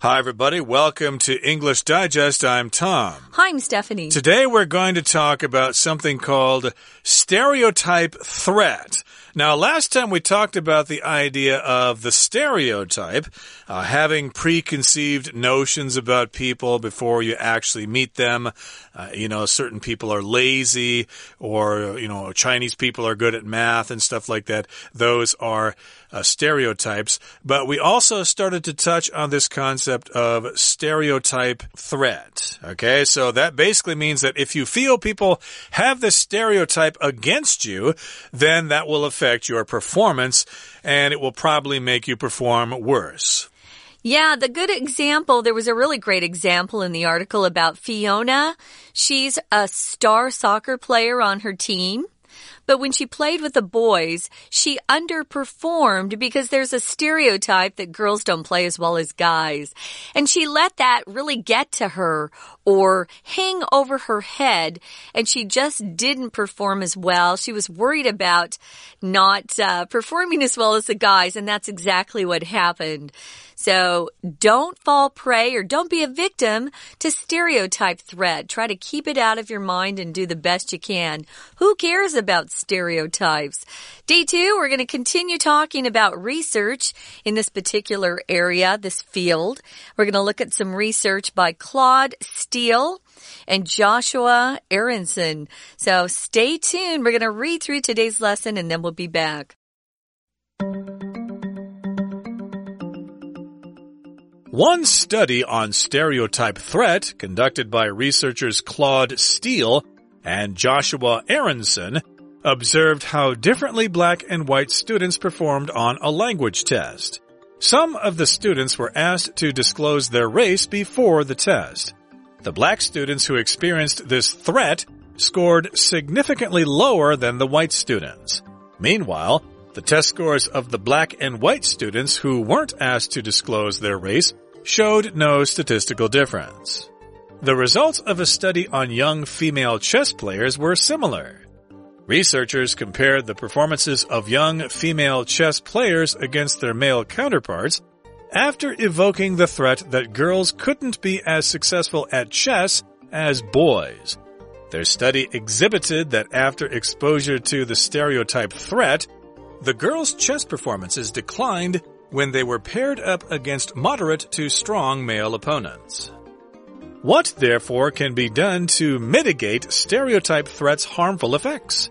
Hi, everybody. Welcome to English Digest. I'm Tom. Hi, I'm Stephanie. Today we're going to talk about something called stereotype threat. Now, last time we talked about the idea of the stereotype, uh, having preconceived notions about people before you actually meet them. Uh, you know, certain people are lazy, or, you know, Chinese people are good at math and stuff like that. Those are uh, stereotypes. But we also started to touch on this concept of stereotype threat. Okay, so that basically means that if you feel people have this stereotype against you, then that will affect your performance and it will probably make you perform worse. Yeah, the good example, there was a really great example in the article about Fiona. She's a star soccer player on her team. But when she played with the boys, she underperformed because there's a stereotype that girls don't play as well as guys. And she let that really get to her or hang over her head and she just didn't perform as well. She was worried about not uh, performing as well as the guys and that's exactly what happened. So don't fall prey or don't be a victim to stereotype threat. Try to keep it out of your mind and do the best you can. Who cares about stereotypes? Day two, we're going to continue talking about research in this particular area, this field. We're going to look at some research by Claude Steele and Joshua Aronson. So stay tuned. We're going to read through today's lesson and then we'll be back. One study on stereotype threat, conducted by researchers Claude Steele and Joshua Aronson, observed how differently black and white students performed on a language test. Some of the students were asked to disclose their race before the test. The black students who experienced this threat scored significantly lower than the white students. Meanwhile, the test scores of the black and white students who weren't asked to disclose their race showed no statistical difference. The results of a study on young female chess players were similar. Researchers compared the performances of young female chess players against their male counterparts after evoking the threat that girls couldn't be as successful at chess as boys. Their study exhibited that after exposure to the stereotype threat, the girls' chess performances declined when they were paired up against moderate to strong male opponents. What, therefore, can be done to mitigate stereotype threats' harmful effects?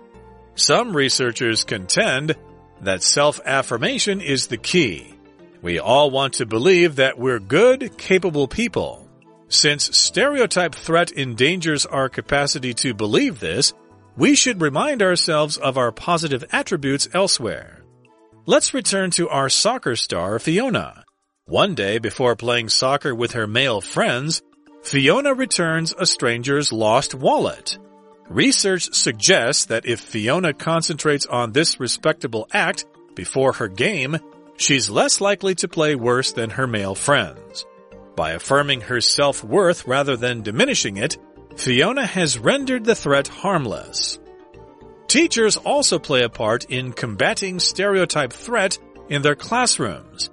Some researchers contend that self-affirmation is the key. We all want to believe that we're good, capable people. Since stereotype threat endangers our capacity to believe this, we should remind ourselves of our positive attributes elsewhere. Let's return to our soccer star, Fiona. One day before playing soccer with her male friends, Fiona returns a stranger's lost wallet. Research suggests that if Fiona concentrates on this respectable act before her game, she's less likely to play worse than her male friends. By affirming her self-worth rather than diminishing it, Fiona has rendered the threat harmless. Teachers also play a part in combating stereotype threat in their classrooms.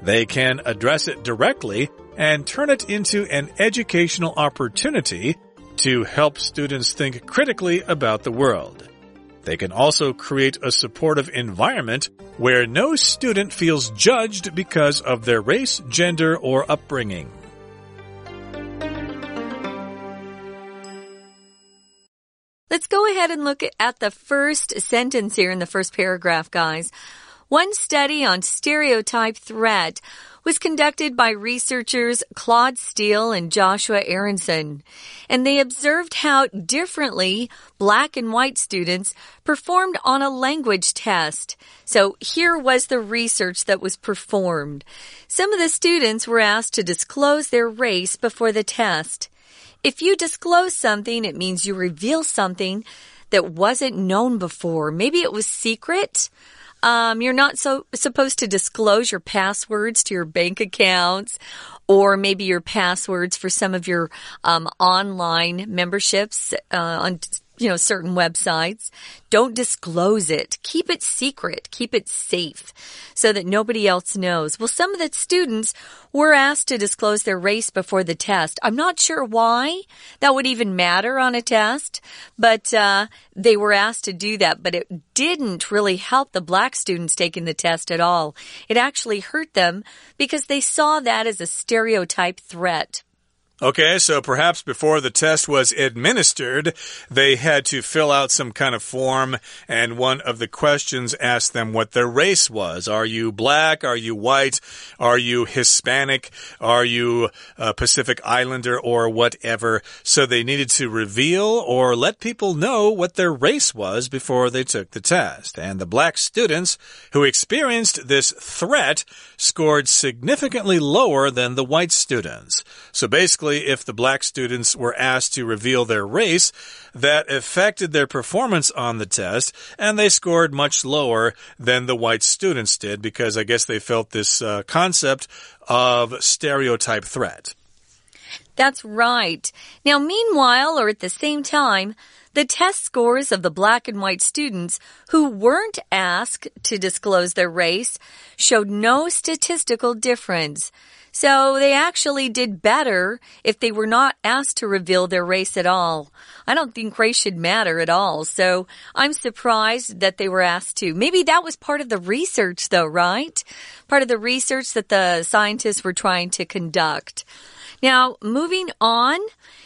They can address it directly and turn it into an educational opportunity to help students think critically about the world. They can also create a supportive environment where no student feels judged because of their race, gender, or upbringing. Let's go ahead and look at the first sentence here in the first paragraph, guys. One study on stereotype threat was conducted by researchers Claude Steele and Joshua Aronson, and they observed how differently black and white students performed on a language test. So here was the research that was performed. Some of the students were asked to disclose their race before the test. If you disclose something, it means you reveal something that wasn't known before. Maybe it was secret. Um, you're not so supposed to disclose your passwords to your bank accounts or maybe your passwords for some of your um, online memberships uh, on you know, certain websites. Don't disclose it. Keep it secret. Keep it safe so that nobody else knows. Well, some of the students were asked to disclose their race before the test. I'm not sure why that would even matter on a test, but uh, they were asked to do that. But it didn't really help the black students taking the test at all. It actually hurt them because they saw that as a stereotype threat. Okay, so perhaps before the test was administered, they had to fill out some kind of form, and one of the questions asked them what their race was. Are you black? Are you white? Are you Hispanic? Are you a Pacific Islander or whatever? So they needed to reveal or let people know what their race was before they took the test. And the black students who experienced this threat scored significantly lower than the white students. So basically, if the black students were asked to reveal their race, that affected their performance on the test, and they scored much lower than the white students did because I guess they felt this uh, concept of stereotype threat. That's right. Now, meanwhile, or at the same time, the test scores of the black and white students who weren't asked to disclose their race showed no statistical difference. So they actually did better if they were not asked to reveal their race at all. I don't think race should matter at all. So I'm surprised that they were asked to. Maybe that was part of the research though, right? Part of the research that the scientists were trying to conduct. Now, moving on,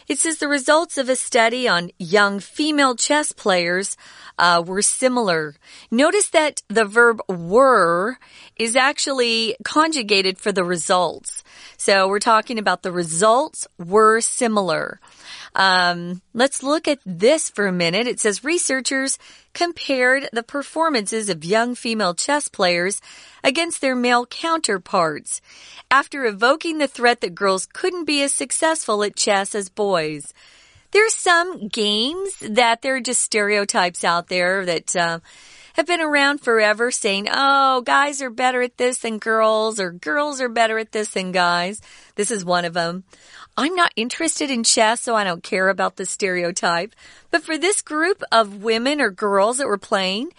it says the results of a study on young female chess players uh, were similar. Notice that the verb were is actually conjugated for the results. So we're talking about the results were similar. Um, let's look at this for a minute. It says researchers compared the performances of young female chess players against their male counterparts after evoking the threat that girls couldn't be as successful at chess as boys. There's some games that there are just stereotypes out there that uh, have been around forever saying, oh, guys are better at this than girls, or girls are better at this than guys. This is one of them. I'm not interested in chess, so I don't care about the stereotype. But for this group of women or girls that were playing,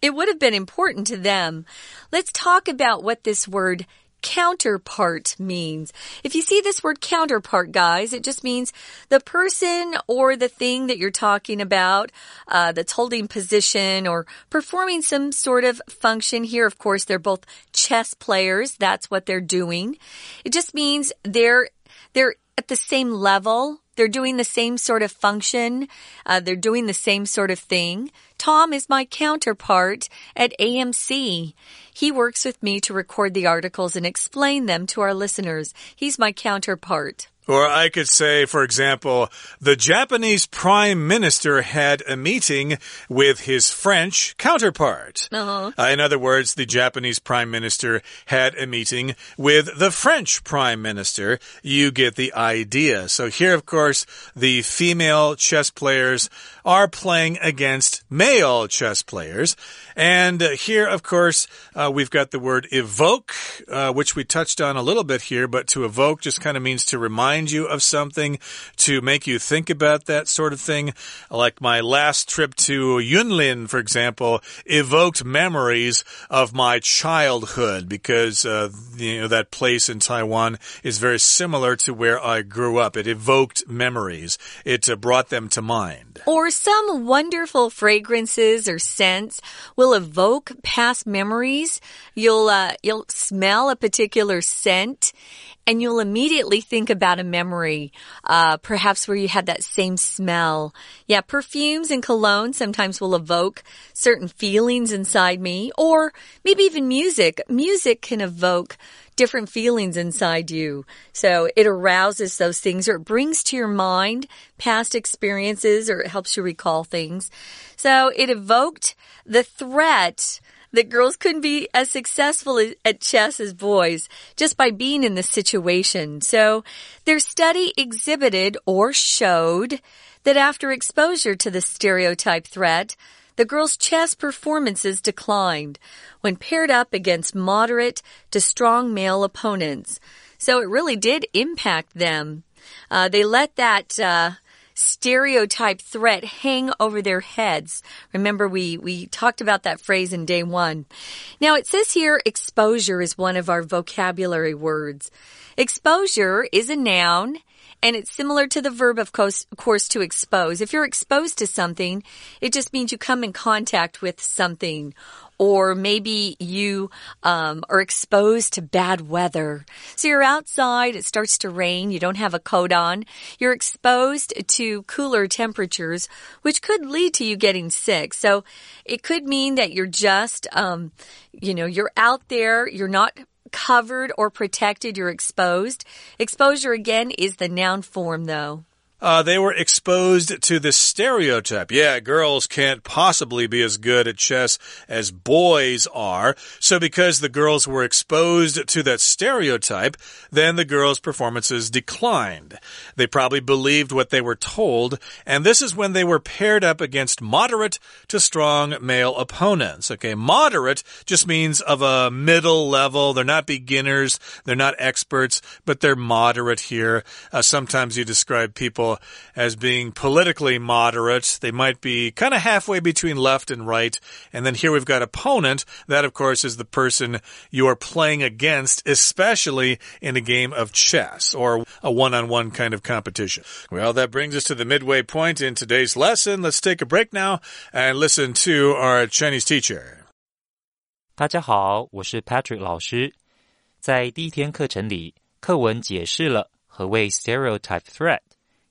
it would have been important to them. Let's talk about what this word counterpart means. If you see this word counterpart, guys, it just means the person or the thing that you're talking about uh, that's holding position or performing some sort of function. Here, of course, they're both chess players. That's what they're doing. It just means they're they're at the same level. They're doing the same sort of function. Uh, they're doing the same sort of thing. Tom is my counterpart at AMC. He works with me to record the articles and explain them to our listeners. He's my counterpart. Or I could say, for example, the Japanese prime minister had a meeting with his French counterpart. Uh -huh. uh, in other words, the Japanese prime minister had a meeting with the French prime minister. You get the idea. So here, of course, the female chess players are playing against male chess players. And uh, here, of course, uh, we've got the word evoke, uh, which we touched on a little bit here, but to evoke just kind of means to remind you of something, to make you think about that sort of thing. Like my last trip to Yunlin, for example, evoked memories of my childhood because, uh, you know, that place in Taiwan is very similar to where I grew up. It evoked memories. It uh, brought them to mind. Or some wonderful fragrances or scents will evoke past memories. You'll, uh, you'll smell a particular scent and you'll immediately think about a memory, uh, perhaps where you had that same smell. Yeah, perfumes and cologne sometimes will evoke certain feelings inside me, or maybe even music. Music can evoke different feelings inside you. So it arouses those things or it brings to your mind past experiences or it helps you recall things. So it evoked the threat that girls couldn't be as successful at chess as boys just by being in this situation. So their study exhibited or showed that after exposure to the stereotype threat, the girls' chess performances declined when paired up against moderate to strong male opponents. So it really did impact them. Uh, they let that uh, stereotype threat hang over their heads. Remember, we, we talked about that phrase in day one. Now, it says here exposure is one of our vocabulary words. Exposure is a noun and it's similar to the verb, of course, to expose. If you're exposed to something, it just means you come in contact with something or maybe you um, are exposed to bad weather. So you're outside, it starts to rain, you don't have a coat on, you're exposed to cooler temperatures, which could lead to you getting sick. So it could mean that you're just, um, you know, you're out there, you're not covered or protected, you're exposed. Exposure again is the noun form though. Uh, they were exposed to the stereotype. Yeah, girls can't possibly be as good at chess as boys are. So because the girls were exposed to that stereotype, then the girls' performances declined. They probably believed what they were told, and this is when they were paired up against moderate to strong male opponents. Okay, moderate just means of a middle level. They're not beginners, they're not experts, but they're moderate here. Uh, sometimes you describe people as being politically moderate. They might be kind of halfway between left and right. And then here we've got opponent. That, of course, is the person you are playing against, especially in a game of chess or a one on one kind of competition. Well, that brings us to the midway point in today's lesson. Let's take a break now and listen to our Chinese teacher. 大家好，我是 Patrick 老师。在第一天课程里，课文解释了何谓 stereotype threat。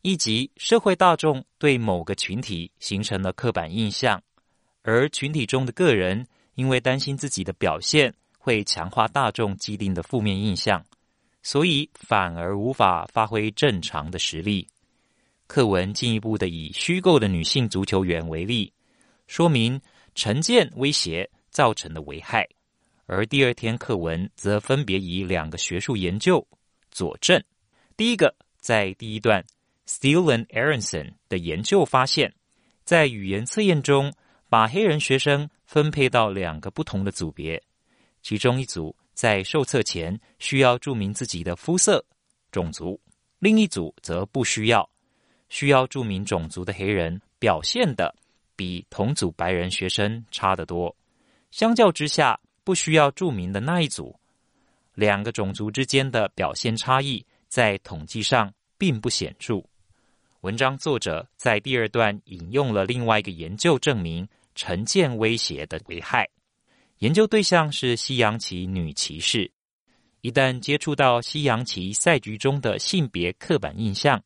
以及社会大众对某个群体形成了刻板印象，而群体中的个人因为担心自己的表现会强化大众既定的负面印象，所以反而无法发挥正常的实力。课文进一步的以虚构的女性足球员为例，说明成见威胁造成的危害，而第二天课文则分别以两个学术研究佐证。第一个在第一段。Steele and Aronson 的研究发现，在语言测验中，把黑人学生分配到两个不同的组别，其中一组在受测前需要注明自己的肤色、种族，另一组则不需要。需要注明种族的黑人表现的比同组白人学生差得多。相较之下，不需要注明的那一组，两个种族之间的表现差异在统计上并不显著。文章作者在第二段引用了另外一个研究，证明成见威胁的危害。研究对象是西洋棋女骑士，一旦接触到西洋棋赛局中的性别刻板印象，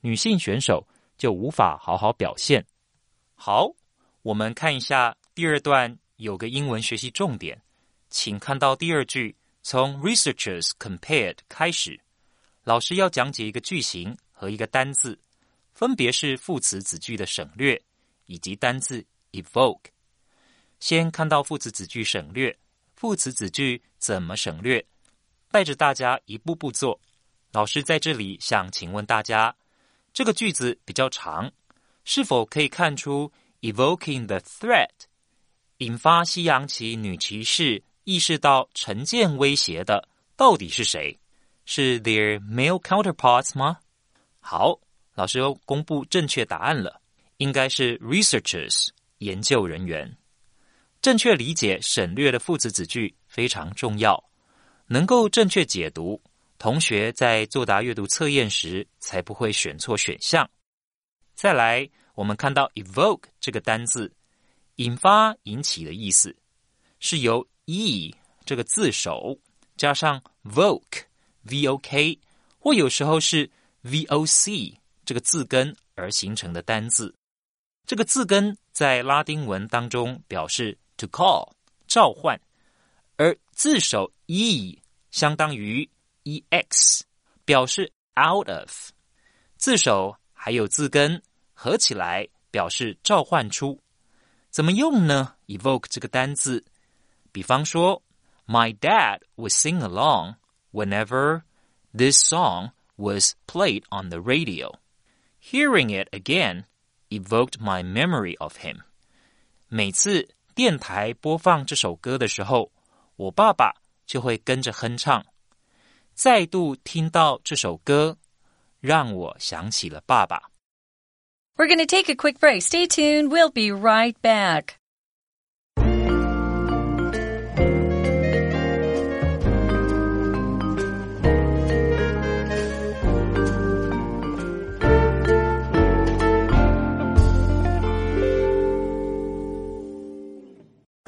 女性选手就无法好好表现。好，我们看一下第二段有个英文学习重点，请看到第二句，从 researchers compared 开始，老师要讲解一个句型和一个单字。分别是副词子句的省略以及单字 evoke。先看到副词子句省略，副词子句怎么省略？带着大家一步步做。老师在这里想请问大家，这个句子比较长，是否可以看出 evoking the threat 引发西洋棋女骑士意识到成见威胁的到底是谁？是 their male counterparts 吗？好。老师又公布正确答案了，应该是 researchers 研究人员。正确理解省略的副词子句非常重要，能够正确解读，同学在作答阅读测验时才不会选错选项。再来，我们看到 evoke 这个单字，引发、引起的意思，是由 e 这个字首加上 voke v o k，或有时候是 v o c。这个字根而形成的单字，这个字根在拉丁文当中表示 to call 召唤，而字首 e 相当于 e x 表示 out of，字首还有字根合起来表示召唤出。怎么用呢？evoke 这个单字，比方说，My dad would sing along whenever this song was played on the radio. Hearing it again evoked my memory of him. 每次电台播放这首歌的时候，我爸爸就会跟着哼唱。再度听到这首歌，让我想起了爸爸。 We're going to take a quick break. Stay tuned. We'll be right back.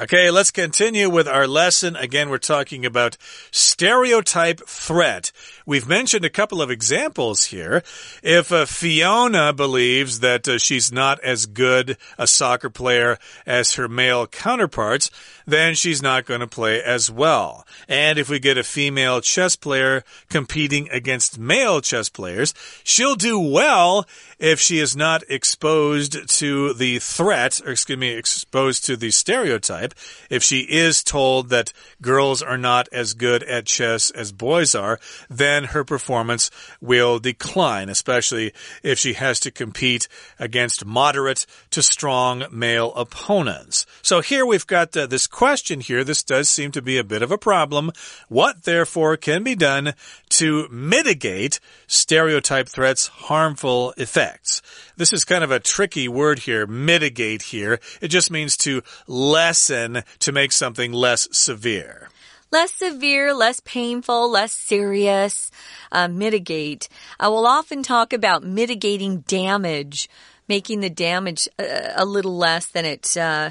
Okay, let's continue with our lesson. Again, we're talking about stereotype threat. We've mentioned a couple of examples here. If uh, Fiona believes that uh, she's not as good a soccer player as her male counterparts, then she's not going to play as well. And if we get a female chess player competing against male chess players, she'll do well if she is not exposed to the threat, or excuse me, exposed to the stereotype, if she is told that girls are not as good at chess as boys are, then her performance will decline, especially if she has to compete against moderate to strong male opponents. So here we've got uh, this question here. This does seem to be a bit of a problem. What, therefore, can be done to mitigate stereotype threats' harmful effects? This is kind of a tricky word here, mitigate here. It just means to lessen, to make something less severe less severe, less painful, less serious. Uh, mitigate. I will often talk about mitigating damage, making the damage a, a little less than it uh,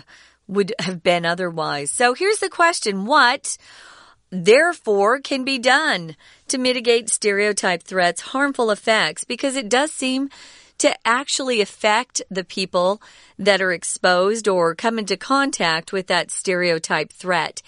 would have been otherwise. So here's the question What, therefore, can be done to mitigate stereotype threats' harmful effects? Because it does seem to actually affect the people that are exposed or come into contact with that stereotype threat.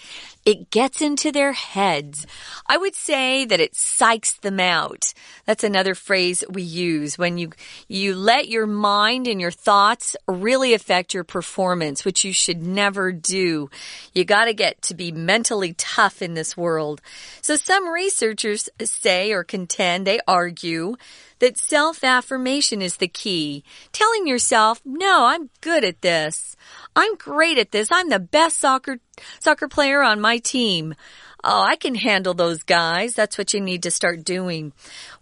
It gets into their heads. I would say that it psychs them out. That's another phrase we use when you, you let your mind and your thoughts really affect your performance, which you should never do. You gotta get to be mentally tough in this world. So some researchers say or contend, they argue that self affirmation is the key. Telling yourself, no, I'm good at this. I'm great at this. I'm the best soccer, soccer player on my team. Oh, I can handle those guys. That's what you need to start doing.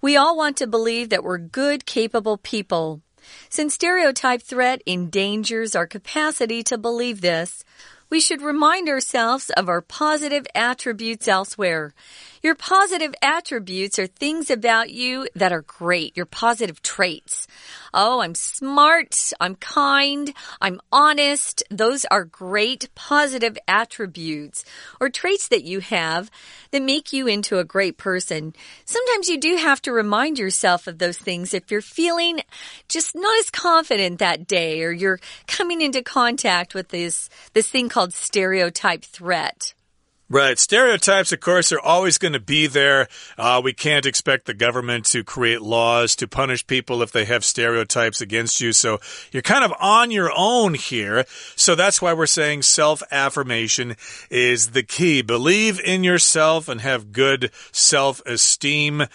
We all want to believe that we're good, capable people. Since stereotype threat endangers our capacity to believe this, we should remind ourselves of our positive attributes elsewhere. Your positive attributes are things about you that are great, your positive traits. Oh, I'm smart, I'm kind, I'm honest. Those are great positive attributes or traits that you have that make you into a great person. Sometimes you do have to remind yourself of those things if you're feeling just not as confident that day or you're coming into contact with this, this thing called stereotype threat. Right. Stereotypes, of course, are always going to be there. Uh, we can't expect the government to create laws to punish people if they have stereotypes against you. So you're kind of on your own here. So that's why we're saying self affirmation is the key. Believe in yourself and have good self esteem.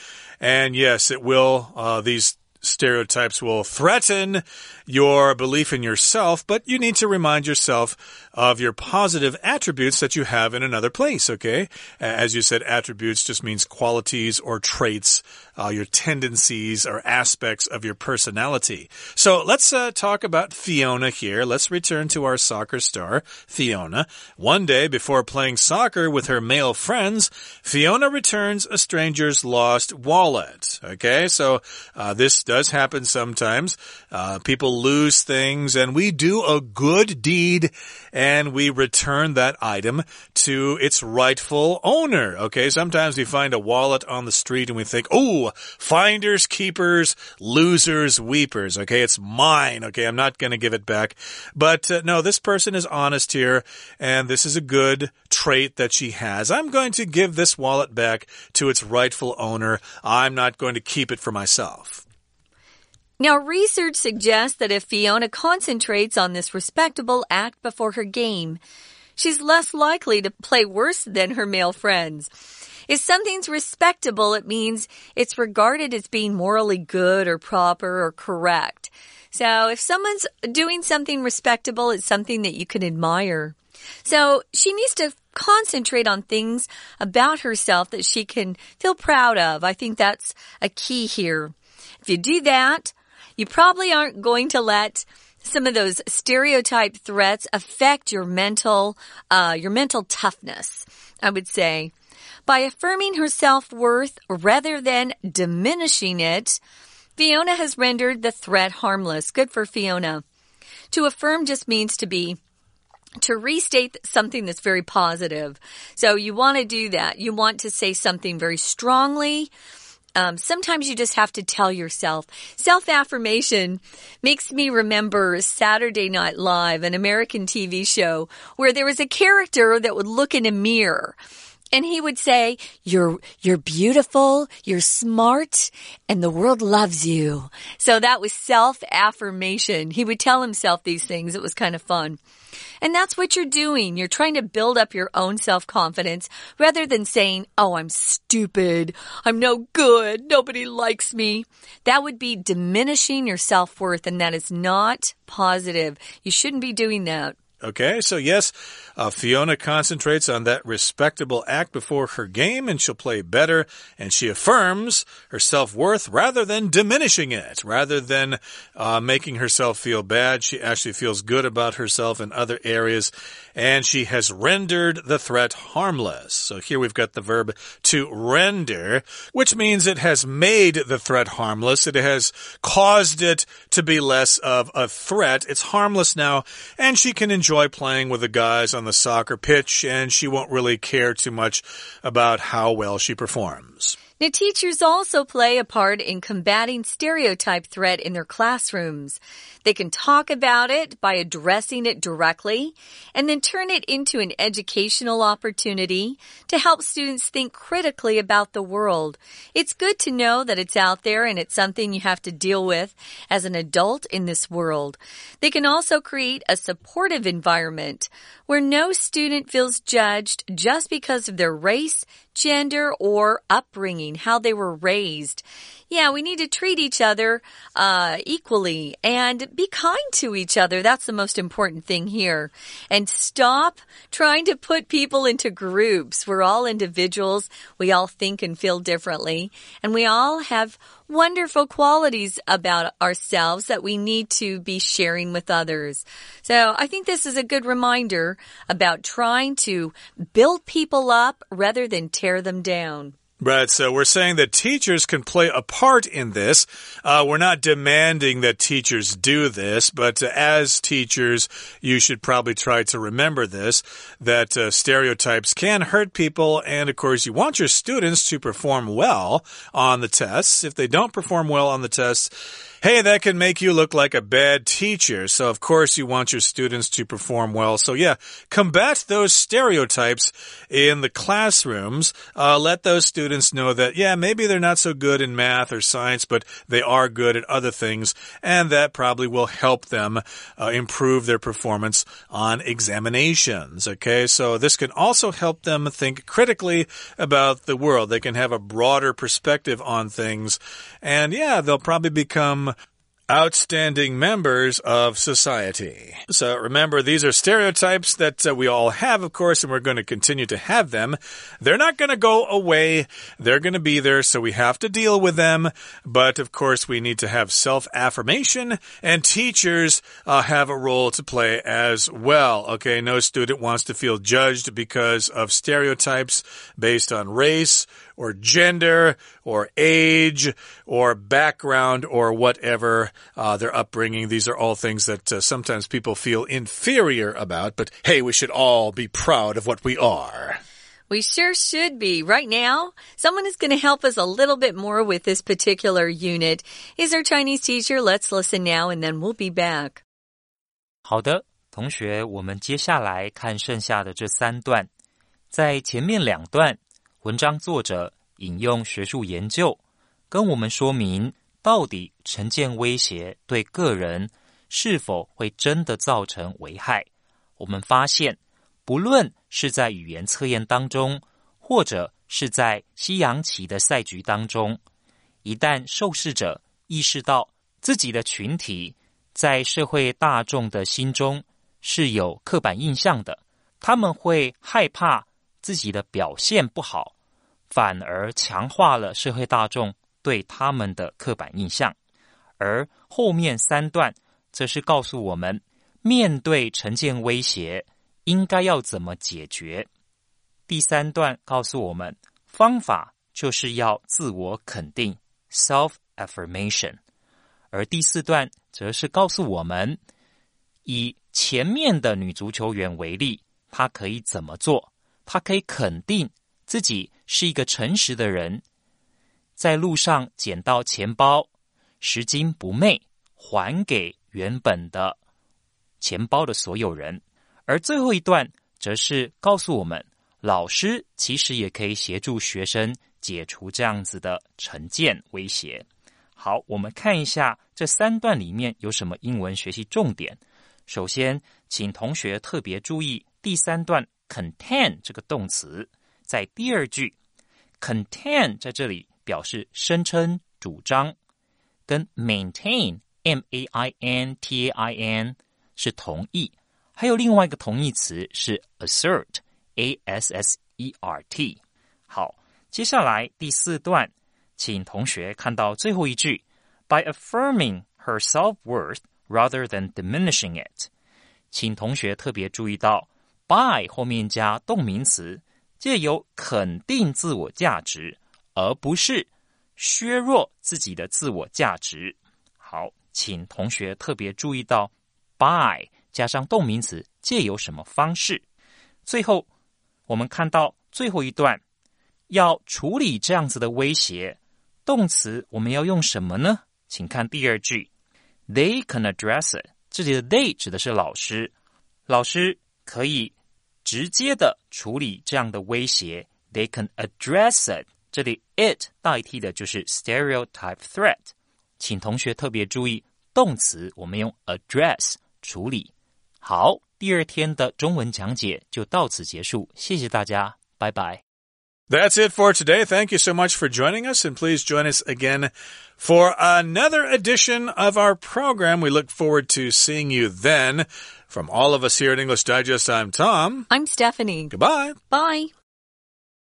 And yes, it will, uh, these stereotypes will threaten your belief in yourself, but you need to remind yourself of your positive attributes that you have in another place, okay? As you said, attributes just means qualities or traits, uh, your tendencies or aspects of your personality. So let's uh, talk about Fiona here. Let's return to our soccer star, Fiona. One day before playing soccer with her male friends, Fiona returns a stranger's lost wallet, okay? So uh, this does happen sometimes. Uh, people lose things and we do a good deed and we return that item to its rightful owner. Okay. Sometimes we find a wallet on the street and we think, oh, finders, keepers, losers, weepers. Okay. It's mine. Okay. I'm not going to give it back. But uh, no, this person is honest here and this is a good trait that she has. I'm going to give this wallet back to its rightful owner. I'm not going to keep it for myself. Now, research suggests that if Fiona concentrates on this respectable act before her game, she's less likely to play worse than her male friends. If something's respectable, it means it's regarded as being morally good or proper or correct. So if someone's doing something respectable, it's something that you can admire. So she needs to concentrate on things about herself that she can feel proud of. I think that's a key here. If you do that, You probably aren't going to let some of those stereotype threats affect your mental, uh, your mental toughness, I would say. By affirming her self-worth rather than diminishing it, Fiona has rendered the threat harmless. Good for Fiona. To affirm just means to be to restate something that's very positive. So you want to do that. You want to say something very strongly. Um, sometimes you just have to tell yourself. Self affirmation makes me remember Saturday Night Live, an American TV show where there was a character that would look in a mirror and he would say, you're, you're beautiful, you're smart, and the world loves you. So that was self affirmation. He would tell himself these things. It was kind of fun. And that's what you're doing. You're trying to build up your own self confidence rather than saying, Oh, I'm stupid. I'm no good. Nobody likes me. That would be diminishing your self worth, and that is not positive. You shouldn't be doing that. Okay, so yes, uh, Fiona concentrates on that respectable act before her game and she'll play better. And she affirms her self worth rather than diminishing it, rather than uh, making herself feel bad. She actually feels good about herself in other areas and she has rendered the threat harmless. So here we've got the verb to render, which means it has made the threat harmless. It has caused it to be less of a threat. It's harmless now and she can enjoy enjoy playing with the guys on the soccer pitch, and she won't really care too much about how well she performs. Now, teachers also play a part in combating stereotype threat in their classrooms. They can talk about it by addressing it directly and then turn it into an educational opportunity to help students think critically about the world. It's good to know that it's out there and it's something you have to deal with as an adult in this world. They can also create a supportive environment where no student feels judged just because of their race, gender, or upbringing, how they were raised. Yeah, we need to treat each other uh, equally and be kind to each other. That's the most important thing here. And stop trying to put people into groups. We're all individuals. We all think and feel differently. And we all have wonderful qualities about ourselves that we need to be sharing with others. So I think this is a good reminder about trying to build people up rather than tear them down. Right. So we're saying that teachers can play a part in this. Uh, we're not demanding that teachers do this, but uh, as teachers, you should probably try to remember this that uh, stereotypes can hurt people. And of course, you want your students to perform well on the tests. If they don't perform well on the tests, Hey, that can make you look like a bad teacher. So, of course, you want your students to perform well. So, yeah, combat those stereotypes in the classrooms. Uh, let those students know that, yeah, maybe they're not so good in math or science, but they are good at other things. And that probably will help them uh, improve their performance on examinations. Okay, so this can also help them think critically about the world. They can have a broader perspective on things. And yeah, they'll probably become outstanding members of society. So remember, these are stereotypes that uh, we all have, of course, and we're going to continue to have them. They're not going to go away. They're going to be there, so we have to deal with them. But of course, we need to have self affirmation, and teachers uh, have a role to play as well. Okay, no student wants to feel judged because of stereotypes based on race or gender or age or background or whatever uh, their upbringing. These are all things that uh, sometimes people feel inferior about, but hey, we should all be proud of what we are. We sure should be. Right now, someone is going to help us a little bit more with this particular unit. Is our Chinese teacher? Let's listen now and then we'll be back. 好的，同学，我们接下来看剩下的这三段。在前面两段， 文章作者引用学术研究，跟我们说明到底成见威胁对个人是否会真的造成危害。我们发现，不论是在语言测验当中，或者是在西洋棋的赛局当中，一旦受试者意识到自己的群体在社会大众的心中是有刻板印象的，他们会害怕自己的表现不好。反而强化了社会大众对他们的刻板印象，而后面三段则是告诉我们，面对成见威胁，应该要怎么解决。第三段告诉我们，方法就是要自我肯定 （self affirmation），而第四段则是告诉我们，以前面的女足球员为例，她可以怎么做？她可以肯定自己是一个诚实的人，在路上捡到钱包，拾金不昧，还给原本的钱包的所有人。而最后一段则是告诉我们。老师其实也可以协助学生解除这样子的成见威胁。好，我们看一下这三段里面有什么英文学习重点。首先，请同学特别注意第三段 “contain” 这个动词，在第二句 “contain” 在这里表示声称、主张，跟 “maintain”（m-a-i-n-t-a-i-n） 是同义。还有另外一个同义词是 “assert”。A S S E R T，好，接下来第四段，请同学看到最后一句，by affirming her self worth rather than diminishing it，请同学特别注意到，by 后面加动名词， 借由肯定自我价值，而不是削弱自己的自我价值。好，请同学特别注意到，by 加上动名词，借由什么方式？最后。我们看到最后一段，要处理这样子的威胁，动词我们要用什么呢？请看第二句，They can address it。这里的 they 指的是老师，老师可以直接的处理这样的威胁。They can address it。这里 it 代替的就是 stereotype threat。请同学特别注意，动词我们用 address 处理。好。第二天的中文讲解就到此结束，谢谢大家，拜拜。That's it for today. Thank you so much for joining us, and please join us again for another edition of our program. We look forward to seeing you then. From all of us here at English Digest, I'm Tom. I'm Stephanie. Goodbye. Bye.